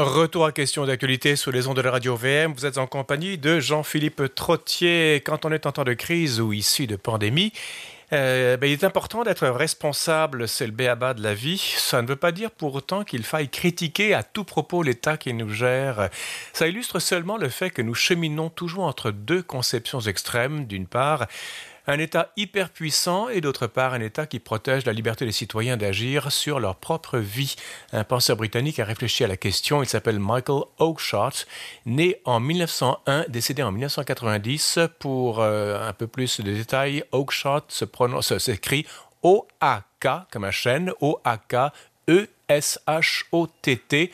Retour à question d'actualité sur les ondes de la radio VM. Vous êtes en compagnie de Jean-Philippe Trottier. Quand on est en temps de crise ou issu de pandémie, euh, ben, il est important d'être responsable, c'est le béaba de la vie. Ça ne veut pas dire pour autant qu'il faille critiquer à tout propos l'État qui nous gère. Ça illustre seulement le fait que nous cheminons toujours entre deux conceptions extrêmes. D'une part, un État hyper puissant et d'autre part un État qui protège la liberté des citoyens d'agir sur leur propre vie. Un penseur britannique a réfléchi à la question. Il s'appelle Michael Oakeshott, né en 1901, décédé en 1990. Pour euh, un peu plus de détails, Oakeshott prononce, s'écrit O-A-K comme un chaîne, O-A-K, E-S-H-O-T-T.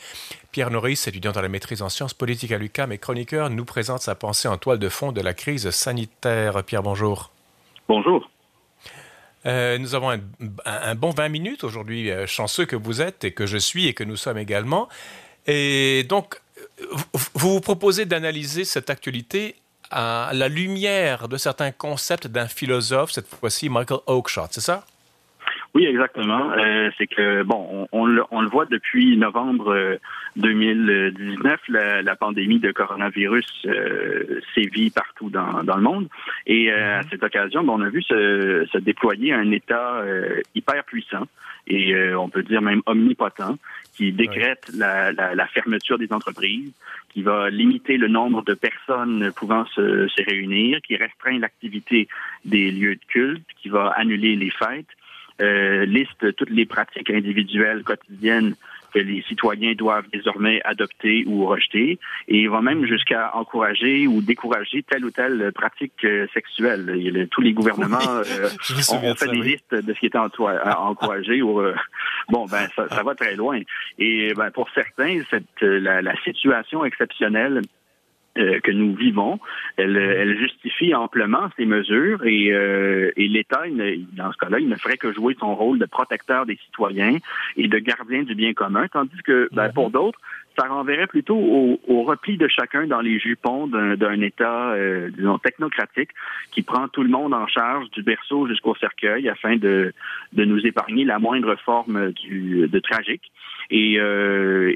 Pierre Norris, étudiant dans la maîtrise en sciences politiques à l'UQAM et chroniqueur, nous présente sa pensée en toile de fond de la crise sanitaire. Pierre, bonjour. Bonjour. Euh, nous avons un, bon 20 minutes aujourd'hui, euh, chanceux que vous êtes et que je suis et que nous sommes également. Et donc, vous vous proposez d'analyser cette actualité à la lumière de certains concepts d'un philosophe, cette fois-ci Michael Oakeshott, c'est ça? Oui, exactement. Euh, c'est que, bon, on, le, on, le, voit depuis novembre 2019, la, la pandémie de coronavirus euh, sévit partout dans, dans, le monde. Et euh, à cette occasion, bon, on a vu se, se déployer un État euh, hyper puissant et euh, on peut dire même omnipotent qui décrète la, la, la, fermeture des entreprises, qui va limiter le nombre de personnes pouvant se, se réunir, qui restreint l'activité des lieux de culte, qui va annuler les fêtes, euh, liste toutes les pratiques individuelles quotidiennes que les citoyens doivent désormais adopter ou rejeter, et il va même jusqu'à encourager ou décourager telle ou telle pratique euh, sexuelle. tous les gouvernements euh, ont, fait des listes de ce qui était encouragé. ou, bon, ben ça, ça, va très loin. Et ben, pour certains, cette, la, la situation exceptionnelle euh, que nous vivons, elle, elle, justifie amplement ces mesures et, euh, et l'État, dans ce cas-là, il ne ferait que jouer son rôle de protecteur des citoyens et de gardien du bien commun, tandis que ben, pour d'autres, ça renverrait plutôt au, au, repli de chacun dans les jupons d'un État, euh, disons, technocratique qui prend tout le monde en charge du berceau jusqu'au cercueil afin de, de nous épargner la moindre forme du, de tragique et, euh,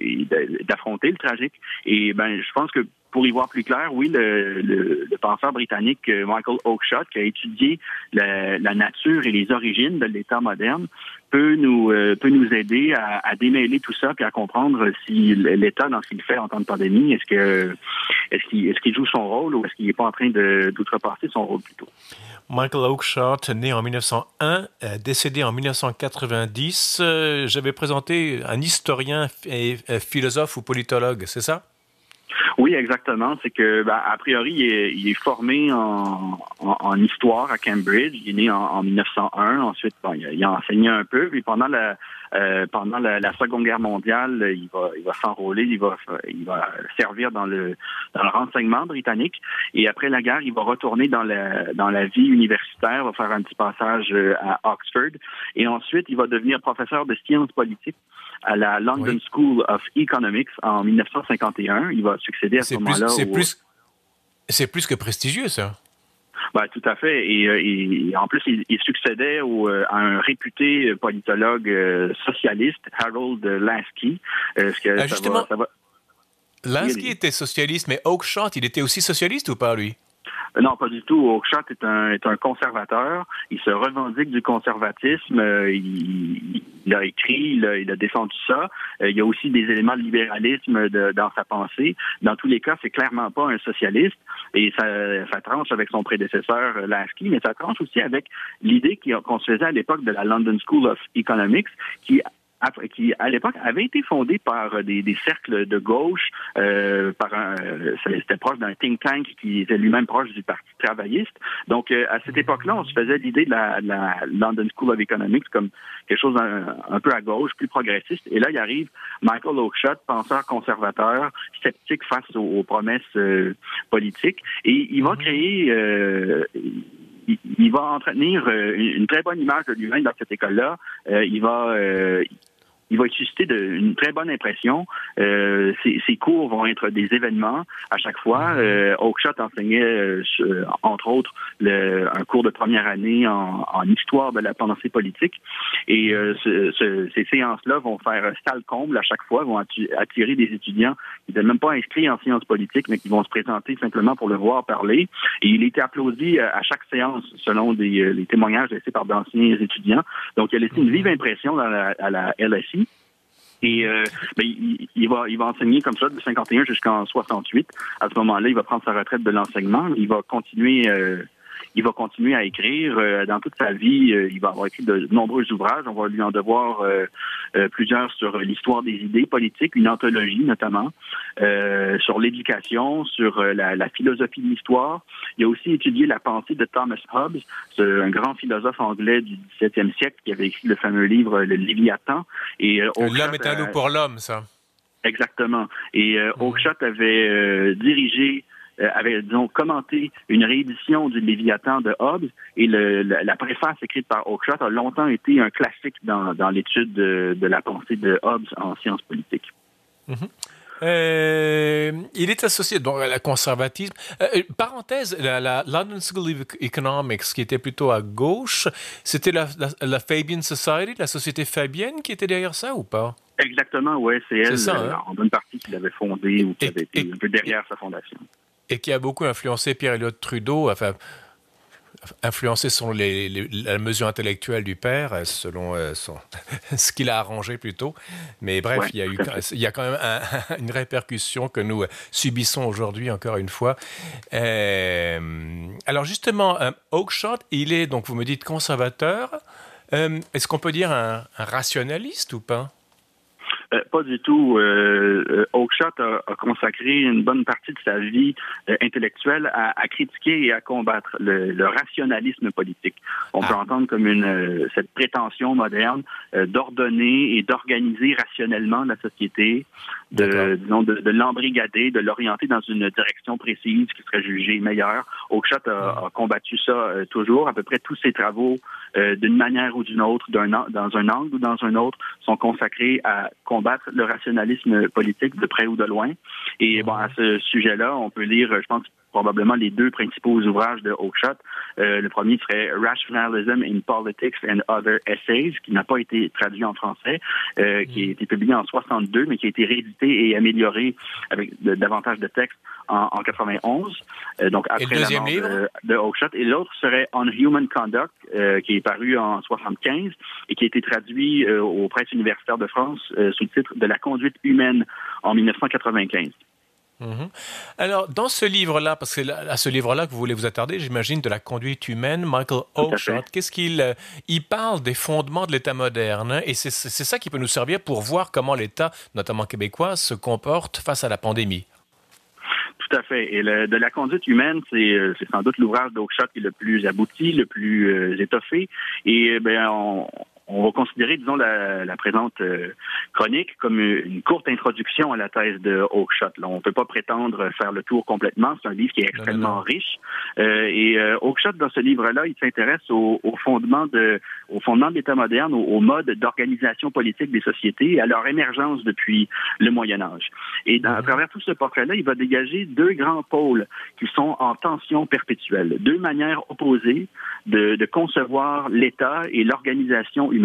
d'affronter le tragique. Et ben, je pense que pour y voir plus clair, oui, le, le, le penseur britannique euh, Michael Oakeshott, qui a étudié la, la nature et les origines de l'État moderne, peut nous euh, peut nous aider à, démêler tout ça puis à comprendre si l'État dans ce qu'il fait en temps de pandémie est-ce que est-ce qu'il est-ce qu'il joue son rôle ou est-ce qu'il n'est pas en train de d'outrepasser son rôle plutôt? Michael Oakeshott, né en 1901, euh, décédé en 1990. Euh, j'avais présenté un historien et philosophe ou politologue, c'est ça? Oui, exactement. C'est que, ben, a priori, il est, il est formé en, en, en, histoire à Cambridge. Il est né en, en 1901. Ensuite, bon, il, a, il, a, enseigné un peu. Puis pendant la euh, pendant la, Seconde Guerre mondiale, il va il va s'enrôler. Il va il va servir dans le dans le renseignement britannique. Et après la guerre, il va retourner dans la dans la vie universitaire. Va faire un petit passage euh, à Oxford. Et ensuite, il va devenir professeur de sciences politiques à la London oui. School of Economics en 1951. Il va succéder à ce moment-là. C'est au... plus, plus que prestigieux, ça. Ben, tout à fait. Et, euh, et en plus, il, il succédait au, euh, à un réputé politologue euh, socialiste, Harold. Euh, que ah, justement, va, ça va... Lasky était socialiste, mais Oakeshott, il était aussi socialiste ou pas, lui? Euh, non, pas du tout. Oakeshott est un, est un conservateur. Il se revendique du conservatisme. Euh, il, il, a écrit, il a, il a défendu ça. Euh, il y a aussi des éléments de libéralisme de, dans sa pensée. Dans tous les cas, c'est clairement pas un socialiste. Et ça, ça tranche avec son prédécesseur Lasky, mais ça tranche aussi avec l'idée qu'on se faisait à l'époque de la London School of Economics, qui qui à l'époque avait été fondé par des, des cercles de gauche, euh, par un, c'était proche d'un think tank qui était lui-même proche du Parti travailliste. Donc euh, à cette époque-là, on se faisait l'idée de la, la, London School of Economics comme quelque chose un, un, peu à gauche, plus progressiste. Et là, il arrive Michael Oakeshott, penseur conservateur, sceptique face aux, aux promesses euh, politiques, et il va créer euh, il, va entretenir une très bonne image de lui-même dans cette école-là. Euh, il va euh, il va susciter de, une très bonne impression. Euh, ces, cours vont être des événements à chaque fois. Mhm. Euh, Oakshott enseignait, euh, entre autres, le, un cours de première année en, en, histoire de la pensée politique. Et euh, ce, ces séances-là vont faire salle comble à chaque fois, vont attirer des étudiants qui n'étaient même pas inscrits en sciences politiques, mais qui vont se présenter simplement pour le voir parler. Et il était applaudi à chaque séance selon des, les témoignages laissés par d'anciens étudiants. Donc, il a laissé une vive impression dans la, à la LSI. Et euh, ben, il, va, il va enseigner comme ça de 51 jusqu'en 68. À ce moment-là, il va prendre sa retraite de l'enseignement. Il va continuer euh, il va continuer à écrire euh, dans toute sa vie. Euh, il va avoir écrit de nombreux ouvrages. On va lui en devoir euh, plusieurs sur l'histoire des idées politiques, une anthologie notamment, sur l'éducation, sur la, la, philosophie de l'histoire. Il a aussi étudié la pensée de Thomas Hobbes, un grand philosophe anglais du XVIIe siècle qui avait écrit le fameux livre Le Léviathan. Et l'homme est un loup pour l'homme, ça. Exactement. Et euh, avait dirigé euh, avait, disons, commenté une réédition du Léviathan de Hobbes et le, la, préface écrite par Oakeshott a longtemps été un classique dans, dans l'étude de, de, la pensée de Hobbes en sciences politiques. Mhm. Euh, il est associé donc, à la conservatisme. Euh, parenthèse, la, London School of Economics, qui était plutôt à gauche, c'était la, la, Fabian Society, la société fabienne, qui était derrière ça ou pas? Exactement, oui, c'est elle, hein? en bonne partie, qui l'avait fondée ou qui avait été un peu derrière sa fondation et qui a beaucoup influencé Pierre Elliott Trudeau, enfin, influencé les, la mesure intellectuelle du père, euh, selon euh, son, ce qu'il a arrangé plutôt. Mais bref, il, y a eu, il y a quand même une répercussion que nous subissons aujourd'hui, encore une fois. Euh, alors justement, Oakshott, il est, donc vous me dites, conservateur. Est-ce qu'on peut dire un rationaliste ou pas? Euh, pas du tout. Euh, euh, Oakshott a, consacré une bonne partie de sa vie intellectuelle à, critiquer et à combattre le, rationalisme politique. On peut ah. entendre comme une cette prétention moderne d'ordonner et d'organiser rationnellement la société, de disons de, l'embrigader, de l'orienter dans une direction précise qui serait jugée meilleure. Oakshott a, a combattu ça toujours. À peu près tous ses travaux, d'une manière ou d'une autre, d'un dans un angle ou dans un autre, sont consacrés à combattre combattre le rationalisme politique de près ou de loin. Et bon, à ce sujet-là, on peut lire, je pense, probablement les deux principaux ouvrages de Oakeshott. Euh, le premier serait Rationalism in Politics and Other Essays, qui n'a pas été traduit en français, euh, qui a été publié en 62, mais qui a été réédité et amélioré avec davantage de textes en, en 91. Euh, donc après la mort de, de Oakeshott. Et l'autre serait On Human Conduct, euh, qui est paru en 75 et qui a été traduit euh, aux presses universitaires de France sous le titre de la conduite humaine en 1995. Mhm. Alors, dans ce livre-là, parce que à ce livre-là que vous voulez vous attarder, j'imagine, de la conduite humaine, Michael Oakeshott, qu'est-ce qu'il euh, il parle des fondements de l'État moderne, hein, et c'est ça qui peut nous servir pour voir comment l'État, notamment québécois, se comporte face à la pandémie. Tout à fait. Et de la conduite humaine, euh, c'est sans doute l'ouvrage d'Oakeshott qui est le plus abouti, le plus euh, étoffé. Et ben, on, on va considérer, disons, la, la présente euh, chronique comme une courte introduction à la thèse de Oakeshott. Là, on ne peut pas prétendre faire le tour complètement. C'est un livre qui est extrêmement riche. Euh, et euh, Oakeshott, dans ce livre-là, il s'intéresse au, au, fondement de, au fondement de l'État moderne, au, mode d'organisation politique des sociétés et à leur émergence depuis le Moyen Âge. Et dans, à mhm. travers tout ce portrait-là, il va dégager deux grands pôles qui sont en tension perpétuelle, deux manières opposées de, de concevoir l'État et l'organisation humaine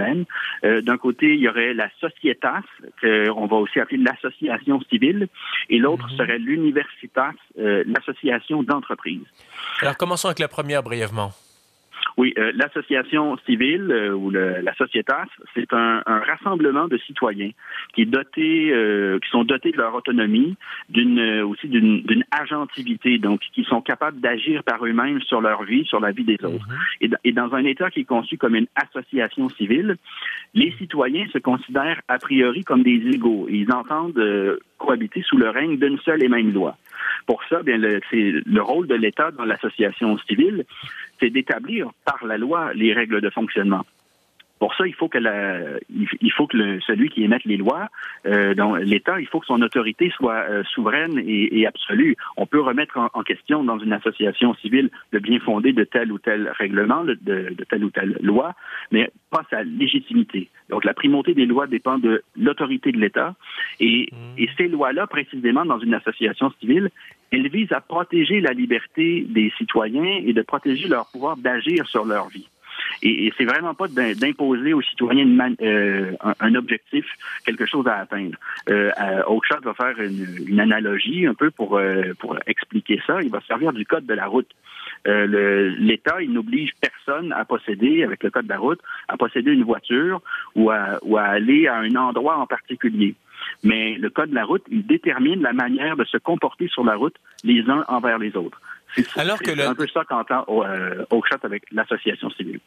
euh, d'un côté, il y aurait la societas, qu'on va aussi appeler l'association civile, et l'autre mhm. serait l'universitas, euh, l'association d'entreprise. Alors commençons avec la première brièvement. Oui, euh, l'association civile euh, ou le, la sociétas, c'est un, un, rassemblement de citoyens qui est doté, euh, qui sont dotés de leur autonomie, d'une aussi d'une agentivité, donc qui sont capables d'agir par eux-mêmes sur leur vie, sur la vie des autres. Mhm. et, et, dans un État qui est conçu comme une association civile, les citoyens se considèrent a priori comme des égaux ils entendent cohabiter sous le règne d'une seule et même loi. Pour ça, bien, le, le rôle de l'État dans l'association civile, c'est d'établir par la loi les règles de fonctionnement. Pour ça, il faut que la, il faut que le, celui qui émette les lois, euh, dans l'État, il faut que son autorité soit euh, souveraine et, et, absolue. On peut remettre en, question dans une association civile le bien fondé de tel ou tel règlement, de, de telle ou telle loi, mais pas sa légitimité. Donc la primauté des lois dépend de l'autorité de l'État et, mmh. et ces lois-là, précisément dans une association civile, elles visent à protéger la liberté des citoyens et de protéger leur pouvoir d'agir sur leur vie. Et, et c'est vraiment pas d'imposer aux citoyens euh, un, objectif, quelque chose à atteindre. Euh, Oakshot va faire une, analogie un peu pour, euh, pour expliquer ça. Il va servir du code de la route. Euh, L'État, il n'oblige personne à posséder, avec le code de la route, à posséder une voiture ou à, ou à aller à un endroit en particulier. Mais le code de la route, il détermine la manière de se comporter sur la route les uns envers les autres. C'est un peu ça qu'entend euh, Oakshot avec l'association civile.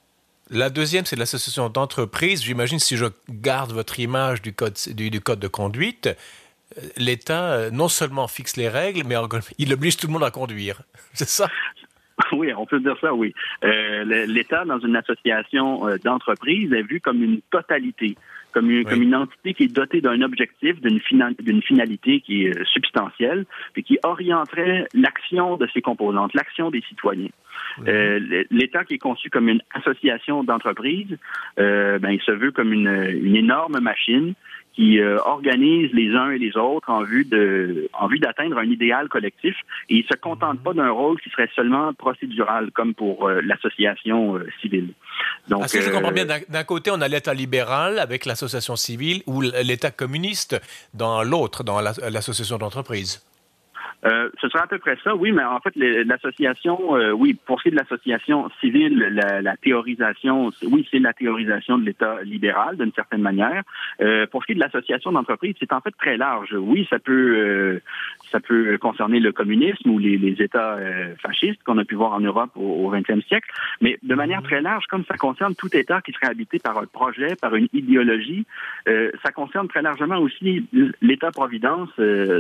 La deuxième, c'est l'association d'entreprise. J'imagine si je garde votre image du code, du, code de conduite, euh, l'État euh, non seulement fixe les règles, mais il oblige tout le monde à conduire. C'est ça? Oui, on peut dire ça, oui. L'État, dans une association d'entreprise, est vu comme une totalité comme une, comme une entité qui est dotée d'un objectif, d'une d'une finalité qui est euh, substantielle, et qui orienterait l'action de ses composantes, l'action des citoyens. Euh, L'État qui est conçu comme une association d'entreprises, euh, ben, il se veut comme une, une énorme machine qui euh, organise les uns et les autres en vue de en vue d'atteindre un idéal collectif et il se contente pas d'un rôle qui serait seulement procédural comme pour euh, l'association euh, civile. Donc, si je comprends bien, d'un côté, on a l'État libéral avec l'association civile ou l'État communiste dans l'autre, dans l'association d'entreprise. Euh, ce sera à peu près ça, oui, mais en fait, l'association, euh, oui, pour ce qui est de l'association civile, la, la, théorisation, oui, c'est la théorisation de l'État libéral, d'une certaine manière. Euh, pour ce qui est de l'association d'entreprise, c'est en fait très large. Oui, ça peut, euh, ça peut concerner le communisme ou les, les États euh, fascistes qu'on a pu voir en Europe au XXe siècle, mais de manière très large, comme ça concerne tout État qui serait habité par un projet, par une idéologie, ça concerne très largement aussi l'État-providence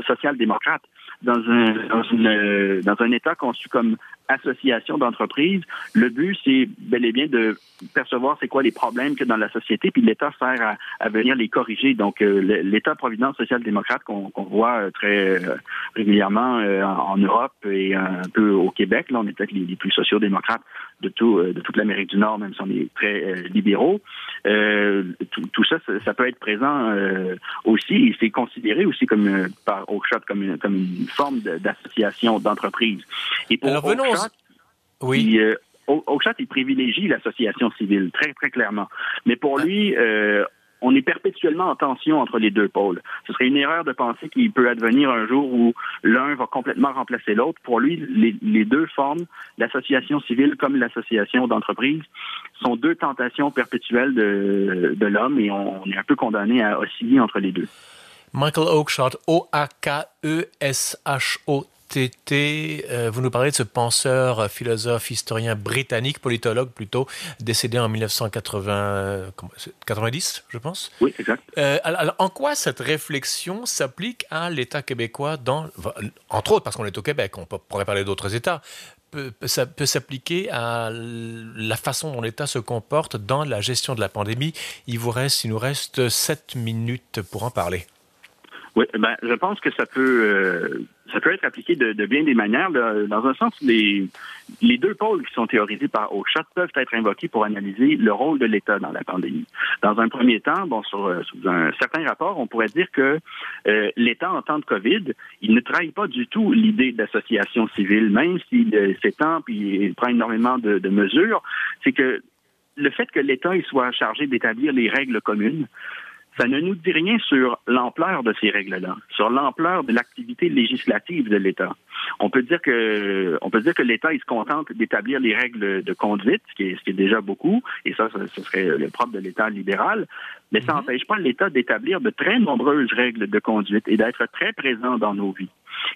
social-démocrate dans un, dans, une, dans un État conçu comme association d'entreprises, le but, c'est bel et bien de percevoir c'est quoi les problèmes que dans la société, puis l'État sert à, à, venir les corriger. Donc, euh, l'État-providence social-démocrate qu'on voit euh, très euh, régulièrement en, Europe et un peu au Québec, là, on est peut-être les, plus sociaux-démocrates de, tout, de toute l'Amérique du Nord, même si on est très libéraux. Tout, tout, ça, ça, peut être présent aussi, et c'est considéré aussi comme par Oakshot comme comme une forme d'association d'entreprise. Oui. Euh, il privilégie l'association civile, très, très clairement. Mais pour ah. lui, euh, on est perpétuellement en tension entre les deux pôles. Ce serait une erreur de penser qu'il peut advenir un jour où l'un va complètement remplacer l'autre. Pour lui, les, deux formes, l'association civile comme l'association d'entreprise, sont deux tentations perpétuelles de, de l'homme et on, est un peu condamné à osciller entre les deux. Michael Oakeshott, O-A-K-E-S-H-O-T TT, euh, vous nous parlez de ce penseur, euh, philosophe, historien britannique, politologue plutôt, décédé en 1990, je pense. Oui, exact. Euh, alors, en quoi cette réflexion s'applique à l'État québécois, dans, entre autres parce qu'on est au Québec, on pourrait parler d'autres États, peut, ça peut s'appliquer à la façon dont l'État se comporte dans la gestion de la pandémie. Il vous reste, il nous reste sept minutes pour en parler. Oui, ben, je pense que ça peut ça peut être appliqué de, bien des manières. Dans un sens, les, les deux pôles qui sont théorisés par Oakeshott peuvent être invoqués pour analyser le rôle de l'État dans la pandémie. Dans un premier temps, bon, sur, euh, un certain rapport, on pourrait dire que euh, l'État en temps de COVID, il ne trahit pas du tout l'idée d'association civile, même s'il euh, s'étend puis il prend énormément de, de mesures. C'est que le fait que l'État soit chargé d'établir les règles communes, ça ne nous dit rien sur l'ampleur de ces règles-là, sur l'ampleur de l'activité législative de l'État. On peut dire que on peut dire que l'État il se contente d'établir les règles de conduite, ce qui est, ce qui est déjà beaucoup, et ça, ce serait le propre de l'État libéral. Mais ça n'empêche pas l'État d'établir de très nombreuses règles de conduite et d'être très présent dans nos vies.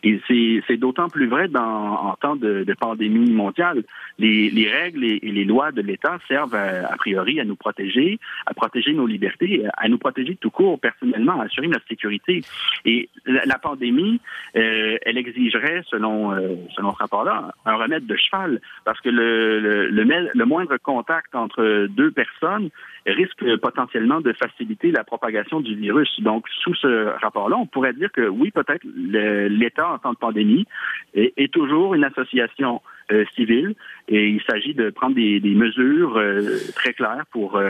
Et c'est d'autant plus vrai dans, en temps de, de pandémie mondiale. Les, les règles et, les lois de l'État servent a priori à nous protéger, à protéger nos libertés, à nous protéger tout court personnellement, à assurer notre sécurité. Et la, la pandémie, euh, elle exigerait, selon, euh, selon ce rapport-là, un remède de cheval, parce que le, le, le, moindre contact entre deux personnes risque potentiellement de faciliter la propagation du virus. Donc, sous ce rapport-là, on pourrait dire que oui, peut-être l'État en temps de pandémie est, toujours une association euh, civile et il s'agit de prendre des, mesures très claires pour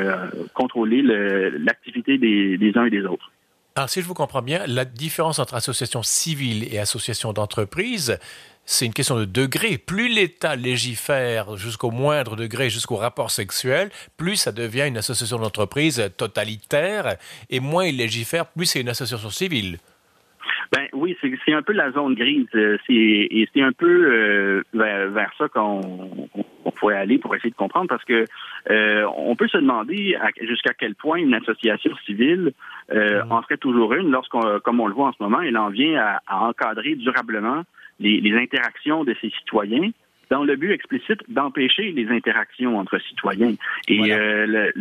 contrôler l'activité des, des uns et des autres. Alors, si je vous comprends bien, la différence entre association civile et association d'entreprise, c'est une question de degré. Plus l'État légifère jusqu'au moindre degré, jusqu'au rapport sexuel, plus ça devient une association d'entreprise totalitaire, et moins il légifère, plus c'est une association civile. Ben oui, c'est un peu la zone grise. Euh, et c'est un peu euh, vers, ça qu'on pourrait aller pour essayer de comprendre, parce que euh, on peut se demander jusqu'à quel point une association civile mm-hmm. en serait toujours une lorsqu'on, comme on le voit en ce moment, elle en vient à, encadrer durablement les, les interactions de ses citoyens dans le but explicite d'empêcher les interactions entre citoyens. Et, euh,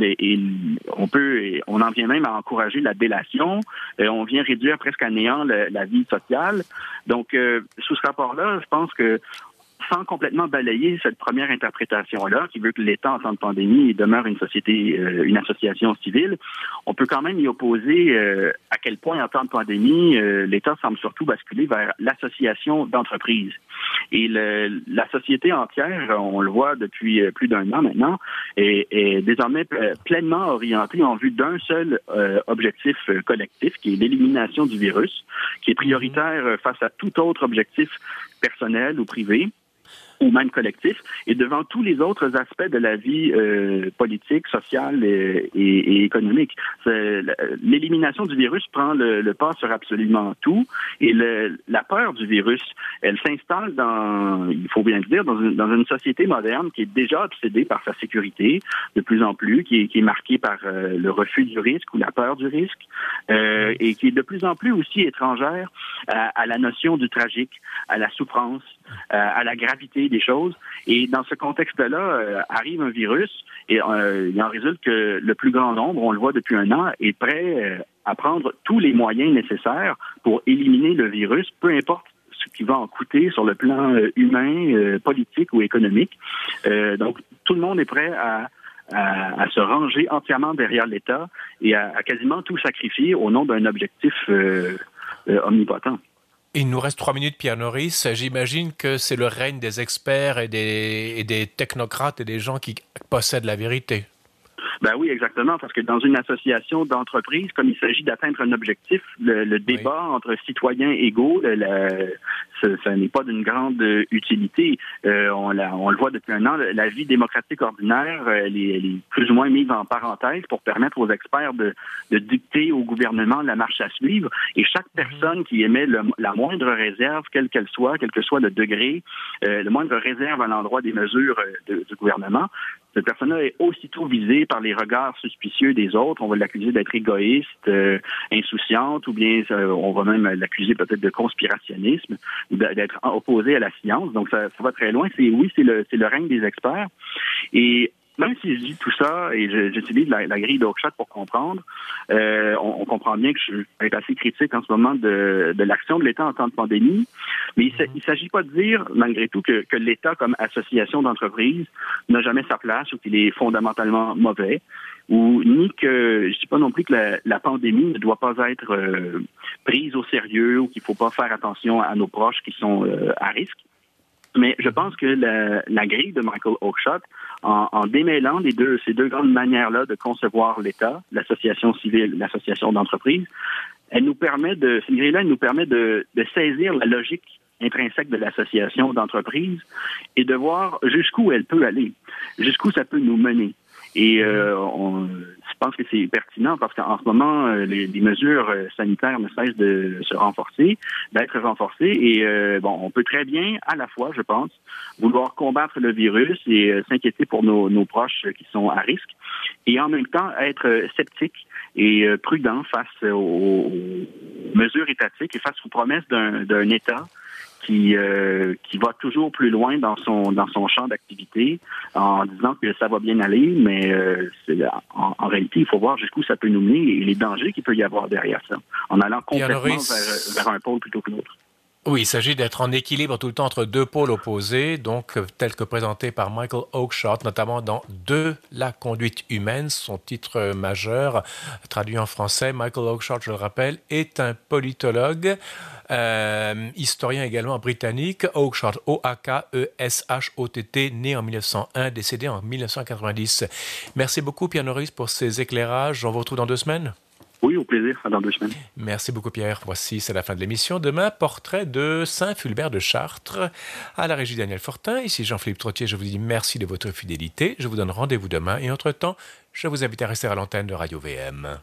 on peut, on en vient même à encourager la délation. et on vient réduire presque à néant la vie sociale. Donc, euh, sous ce rapport-là, je pense que sans complètement balayer cette première interprétation-là, qui veut que l'État en temps de pandémie demeure une société, euh, une association civile, on peut quand même y opposer euh, à quel point en temps de pandémie, euh, l'État semble surtout basculer vers l'association d'entreprises. Et le, la société entière, on le voit depuis plus d'un an maintenant, est, est désormais pleinement orientée en vue d'un seul objectif collectif, qui est l'élimination du virus, qui est prioritaire face à tout autre objectif personnel ou privé ou même collectif, et devant tous les autres aspects de la vie euh, politique, sociale et, et, économique. L'élimination du virus prend le, pas sur absolument tout, et le, la peur du virus, elle s'installe dans, il faut bien le dire, dans une, dans une, société moderne qui est déjà obsédée par sa sécurité, de plus en plus, qui est, qui est marquée par euh, le refus du risque ou la peur du risque, euh, et qui est de plus en plus aussi étrangère à, à la notion du tragique, à la souffrance, à la gravité des choses. Et dans ce contexte-là, euh, arrive un virus et euh, il en résulte que le plus grand nombre, on le voit depuis un an, est prêt euh, à prendre tous les moyens nécessaires pour éliminer le virus, peu importe ce qui va en coûter sur le plan humain, politique ou économique. donc, tout le monde est prêt à, à, se ranger entièrement derrière l'État et à, quasiment tout sacrifier au nom d'un objectif omnipotent. Il nous reste trois minutes, Pierre Norris. J'imagine que c'est le règne des experts et des, et des technocrates et des gens qui possèdent la vérité. Ben oui, exactement, parce que dans une association d'entreprises, comme il s'agit d'atteindre un objectif, le, débat entre citoyens égaux, le, ce, n'est pas d'une grande utilité. Euh, on, on, le voit depuis un an, la vie démocratique ordinaire, elle est, elle est, plus ou moins mise en parenthèse pour permettre aux experts de, de, dicter au gouvernement la marche à suivre. Et chaque mhm. personne qui émet la moindre réserve, quelle qu'elle soit, quel que soit le degré, euh, le moindre réserve à l'endroit des mesures euh, du gouvernement, cette personne-là est aussitôt visée par les regards suspicieux des autres. On va l'accuser d'être égoïste, euh, insouciante, ou bien euh, on va même l'accuser peut-être de conspirationnisme, d'être opposé à la science. Donc ça, ça va très loin. C'est oui, c'est le, le règne des experts. Et même si je dis tout ça et j'utilise la, la, grille d'Oakshot pour comprendre, euh, on, comprend bien que je suis assez critique en ce moment de, de l'action de l'État en temps de pandémie, mais il ne s'agit pas de dire, malgré tout, que, que l'État comme association d'entreprise n'a jamais sa place ou qu'il est fondamentalement mauvais, ou ni que je dis pas non plus que la, la pandémie ne doit pas être euh, prise au sérieux ou qu'il faut pas faire attention à nos proches qui sont euh, à risque. Mais je pense que la, la grille de Michael Oakeshott, en, en démêlant les deux, ces deux grandes manières-là de concevoir l'État, l'association civile, l'association d'entreprise, elle nous permet de, cette grille-là, elle nous permet de, de saisir la logique intrinsèque de l'association d'entreprise et de voir jusqu'où elle peut aller, jusqu'où ça peut nous mener. Et euh, on, je pense que c'est pertinent parce qu'en ce moment, euh, les, mesures euh, sanitaires ne cessent de se renforcer, d'être renforcées. Et euh, bon, on peut très bien, à la fois, je pense, vouloir combattre le virus et s'inquiéter pour nos, nos, proches qui sont à risque, et en même temps être sceptique et prudent face aux, aux mesures étatiques et face aux promesses d'un État qui euh, qui va toujours plus loin dans son dans son champ d'activité en disant que ça va bien aller, mais euh, en, en, réalité, il faut voir jusqu'où ça peut nous mener et les dangers qu'il peut y avoir derrière ça, en allant complètement vers, vers, un pôle plutôt que l'autre. Oui, il s'agit d'être en équilibre tout le temps entre deux pôles opposés, donc tel que présenté par Michael Oakeshott, notamment dans De la conduite humaine, son titre majeur, traduit en français. Michael Oakeshott, je le rappelle, est un politologue, euh, historien également britannique. Oakeshott, O-A-K-E-S-H-O-T-T, né en 1901, décédé en 1990. Merci beaucoup, Pierre Norris, pour ces éclairages. On vous retrouve dans deux semaines. Oui, au plaisir, dans deux semaines. Merci beaucoup Pierre. Voici, c'est la fin de l'émission. Demain, portrait de Saint-Fulbert de Chartres. À la régie Daniel Fortin, ici Jean-Philippe Trottier, je vous dis merci de votre fidélité. Je vous donne rendez-vous demain et entre-temps, je vous invite à rester à l'antenne de Radio VM.